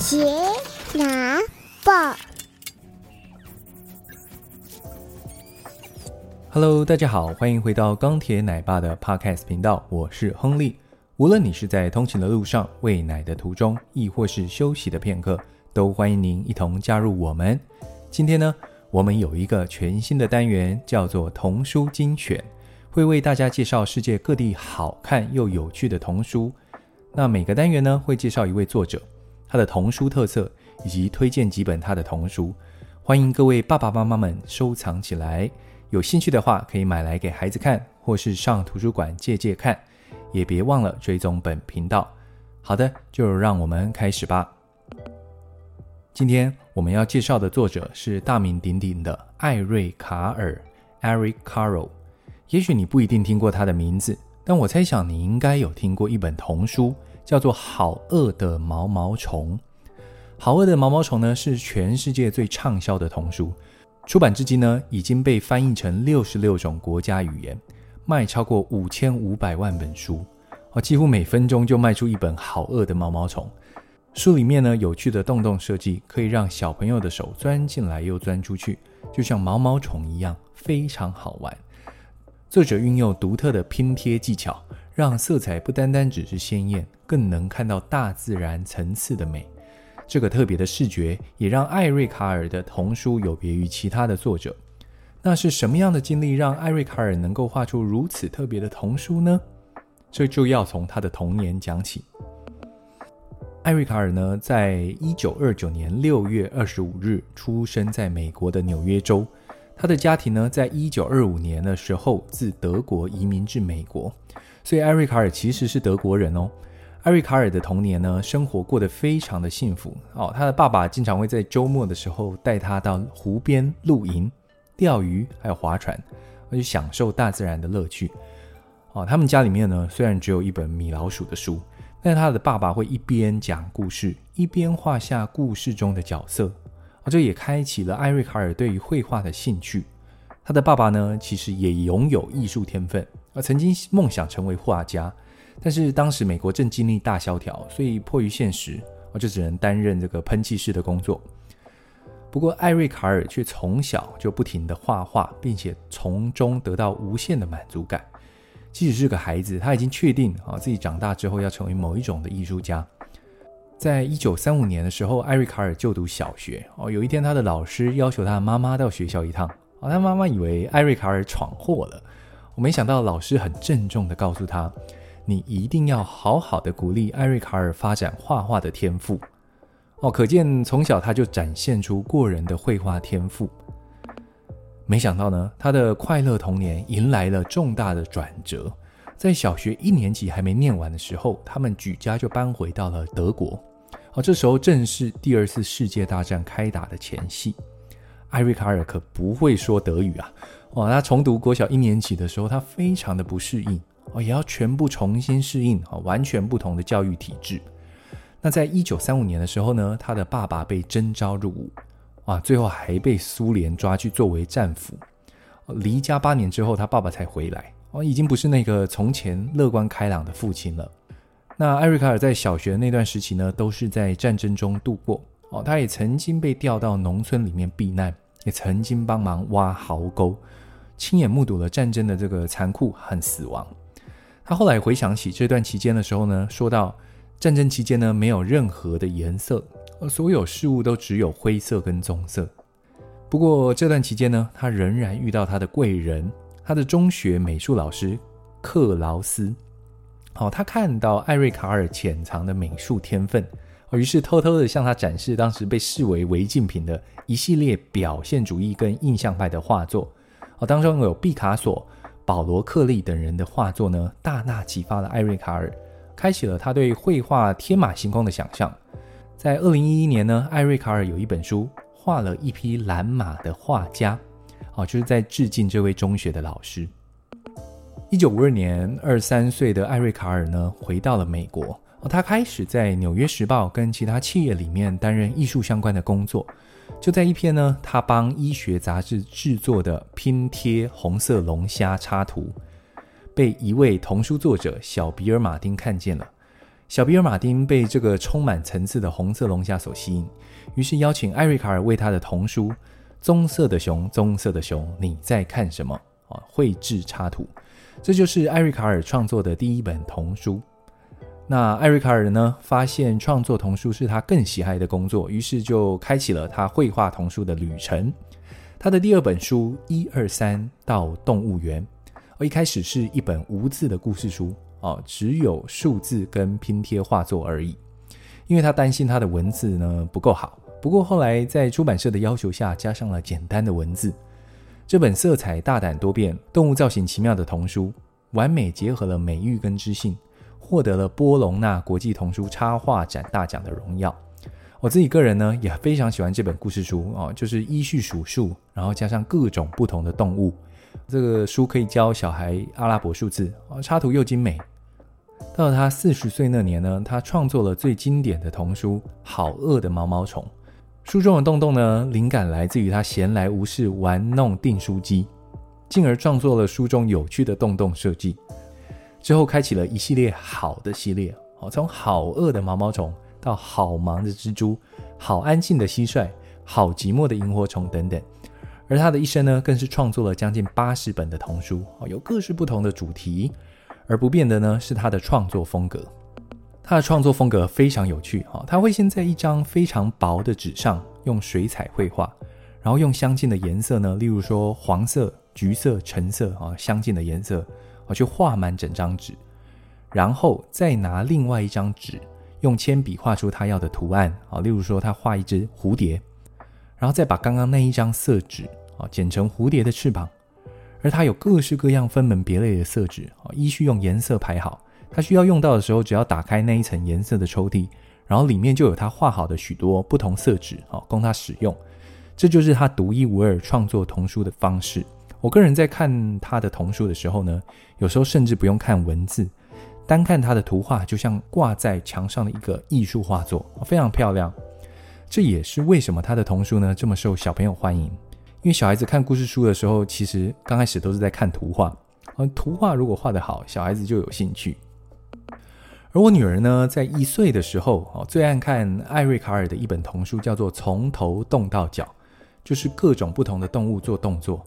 杰拿报，Hello，大家好，欢迎回到钢铁奶爸的 Podcast 频道，我是亨利。无论你是在通勤的路上、喂奶的途中，亦或是休息的片刻，都欢迎您一同加入我们。今天呢，我们有一个全新的单元，叫做童书精选，会为大家介绍世界各地好看又有趣的童书。那每个单元呢，会介绍一位作者。他的童书特色，以及推荐几本他的童书，欢迎各位爸爸妈妈们收藏起来。有兴趣的话，可以买来给孩子看，或是上图书馆借借看。也别忘了追踪本频道。好的，就让我们开始吧。今天我们要介绍的作者是大名鼎鼎的艾瑞卡尔 （Eric Carle）。也许你不一定听过他的名字，但我猜想你应该有听过一本童书。叫做《好饿的毛毛虫》。《好饿的毛毛虫》呢，是全世界最畅销的童书，出版至今呢，已经被翻译成六十六种国家语言，卖超过五千五百万本书。哦，几乎每分钟就卖出一本《好饿的毛毛虫》。书里面呢，有趣的洞洞设计，可以让小朋友的手钻进来又钻出去，就像毛毛虫一样，非常好玩。作者运用独特的拼贴技巧。让色彩不单单只是鲜艳，更能看到大自然层次的美。这个特别的视觉也让艾瑞卡尔的童书有别于其他的作者。那是什么样的经历让艾瑞卡尔能够画出如此特别的童书呢？这就要从他的童年讲起。艾瑞卡尔呢，在一九二九年六月二十五日出生在美国的纽约州。他的家庭呢，在一九二五年的时候自德国移民至美国。所以艾瑞卡尔其实是德国人哦。艾瑞卡尔的童年呢，生活过得非常的幸福哦。他的爸爸经常会在周末的时候带他到湖边露营、钓鱼，还有划船，而去享受大自然的乐趣。哦，他们家里面呢，虽然只有一本米老鼠的书，但他的爸爸会一边讲故事，一边画下故事中的角色。哦，这也开启了艾瑞卡尔对于绘画的兴趣。他的爸爸呢，其实也拥有艺术天分。而曾经梦想成为画家，但是当时美国正经历大萧条，所以迫于现实，啊就只能担任这个喷气式的工作。不过艾瑞卡尔却从小就不停地画画，并且从中得到无限的满足感。即使是个孩子，他已经确定啊自己长大之后要成为某一种的艺术家。在一九三五年的时候，艾瑞卡尔就读小学哦。有一天，他的老师要求他妈妈到学校一趟哦，他妈妈以为艾瑞卡尔闯祸了。我没想到老师很郑重地告诉他：“你一定要好好的鼓励艾瑞卡尔发展画画的天赋。”哦，可见从小他就展现出过人的绘画天赋。没想到呢，他的快乐童年迎来了重大的转折。在小学一年级还没念完的时候，他们举家就搬回到了德国。好，这时候正是第二次世界大战开打的前夕。艾瑞卡尔可不会说德语啊。哇，他重读国小一年级的时候，他非常的不适应哦，也要全部重新适应啊，完全不同的教育体制。那在一九三五年的时候呢，他的爸爸被征召入伍，啊，最后还被苏联抓去作为战俘。离家八年之后，他爸爸才回来，哦，已经不是那个从前乐观开朗的父亲了。那艾瑞卡尔在小学的那段时期呢，都是在战争中度过。哦，他也曾经被调到农村里面避难，也曾经帮忙挖壕沟。亲眼目睹了战争的这个残酷和死亡。他后来回想起这段期间的时候呢，说到战争期间呢，没有任何的颜色，而所有事物都只有灰色跟棕色。不过这段期间呢，他仍然遇到他的贵人，他的中学美术老师克劳斯。好，他看到艾瑞卡尔潜藏的美术天分，于是偷偷的向他展示当时被视为违禁品的一系列表现主义跟印象派的画作。哦，当中有毕卡索、保罗·克利等人的画作呢，大大启发了艾瑞卡尔，开启了他对绘画天马行空的想象。在二零一一年呢，艾瑞卡尔有一本书，画了一匹蓝马的画家，哦，就是在致敬这位中学的老师。一九五二年，二十三岁的艾瑞卡尔呢，回到了美国，他开始在《纽约时报》跟其他企业里面担任艺术相关的工作。就在一篇呢，他帮医学杂志制作的拼贴红色龙虾插图，被一位童书作者小比尔·马丁看见了。小比尔马丁被这个充满层次的红色龙虾所吸引，于是邀请艾瑞卡尔为他的童书《棕色的熊，棕色的熊，你在看什么》啊绘制插图。这就是艾瑞卡尔创作的第一本童书。那艾瑞卡尔呢，发现创作童书是他更喜爱的工作，于是就开启了他绘画童书的旅程。他的第二本书《一二三到动物园》，哦，一开始是一本无字的故事书。哦，只有数字跟拼贴画作而已，因为他担心他的文字呢不够好。不过后来在出版社的要求下，加上了简单的文字。这本色彩大胆多变、动物造型奇妙的童书，完美结合了美育跟知性，获得了波隆纳国际童书插画展大奖的荣耀。我自己个人呢也非常喜欢这本故事书哦，就是依序数数，然后加上各种不同的动物。这个书可以教小孩阿拉伯数字，插图又精美。到了他四十岁那年呢，他创作了最经典的童书《好饿的毛毛虫》。书中的洞洞呢，灵感来自于他闲来无事玩弄订书机，进而创作了书中有趣的洞洞设计。之后开启了一系列好的系列，哦从好饿的毛毛虫到好忙的蜘蛛、好安静的蟋蟀、好寂寞的萤火虫等等。而他的一生呢，更是创作了将近八十本的童书，有各式不同的主题。而不变的呢，是他的创作风格。他的创作风格非常有趣啊，他会先在一张非常薄的纸上用水彩绘画，然后用相近的颜色呢，例如说黄色、橘色、橙色啊，相近的颜色啊，去画满整张纸，然后再拿另外一张纸用铅笔画出他要的图案啊，例如说他画一只蝴蝶，然后再把刚刚那一张色纸啊剪成蝴蝶的翅膀。而它有各式各样分门别类的色纸啊，依序用颜色排好。它需要用到的时候，只要打开那一层颜色的抽屉，然后里面就有他画好的许多不同色纸啊，供他使用。这就是他独一无二创作童书的方式。我个人在看他的童书的时候呢，有时候甚至不用看文字，单看他的图画，就像挂在墙上的一个艺术画作，非常漂亮。这也是为什么他的童书呢这么受小朋友欢迎。因为小孩子看故事书的时候，其实刚开始都是在看图画，而图画如果画得好，小孩子就有兴趣。而我女儿呢，在一岁的时候，哦，最爱看艾瑞卡尔的一本童书，叫做《从头动到脚》，就是各种不同的动物做动作，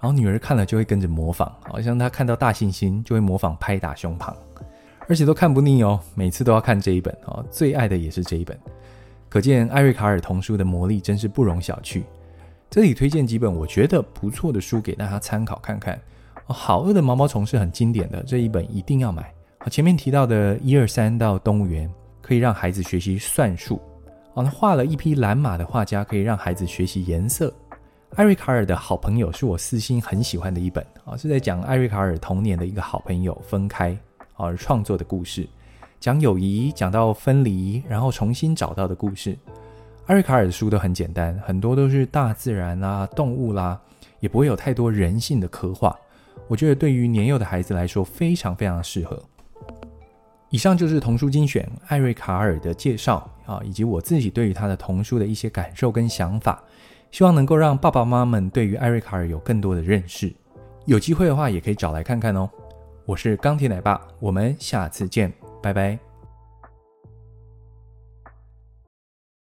然后女儿看了就会跟着模仿，好像她看到大猩猩就会模仿拍打胸膛，而且都看不腻哦，每次都要看这一本哦，最爱的也是这一本，可见艾瑞卡尔童书的魔力真是不容小觑。这里推荐几本我觉得不错的书给大家参考看看。好饿的毛毛虫是很经典的，这一本一定要买。前面提到的一二三到动物园，可以让孩子学习算术。哦，那画了一匹蓝马的画家可以让孩子学习颜色。艾瑞卡尔的好朋友是我私心很喜欢的一本啊，是在讲艾瑞卡尔童年的一个好朋友分开而创作的故事，讲友谊，讲到分离，然后重新找到的故事。艾瑞卡尔的书都很简单，很多都是大自然啦、动物啦，也不会有太多人性的刻画。我觉得对于年幼的孩子来说，非常非常适合。以上就是童书精选艾瑞卡尔的介绍啊，以及我自己对于他的童书的一些感受跟想法，希望能够让爸爸妈妈们对于艾瑞卡尔有更多的认识。有机会的话，也可以找来看看哦。我是钢铁奶爸，我们下次见，拜拜。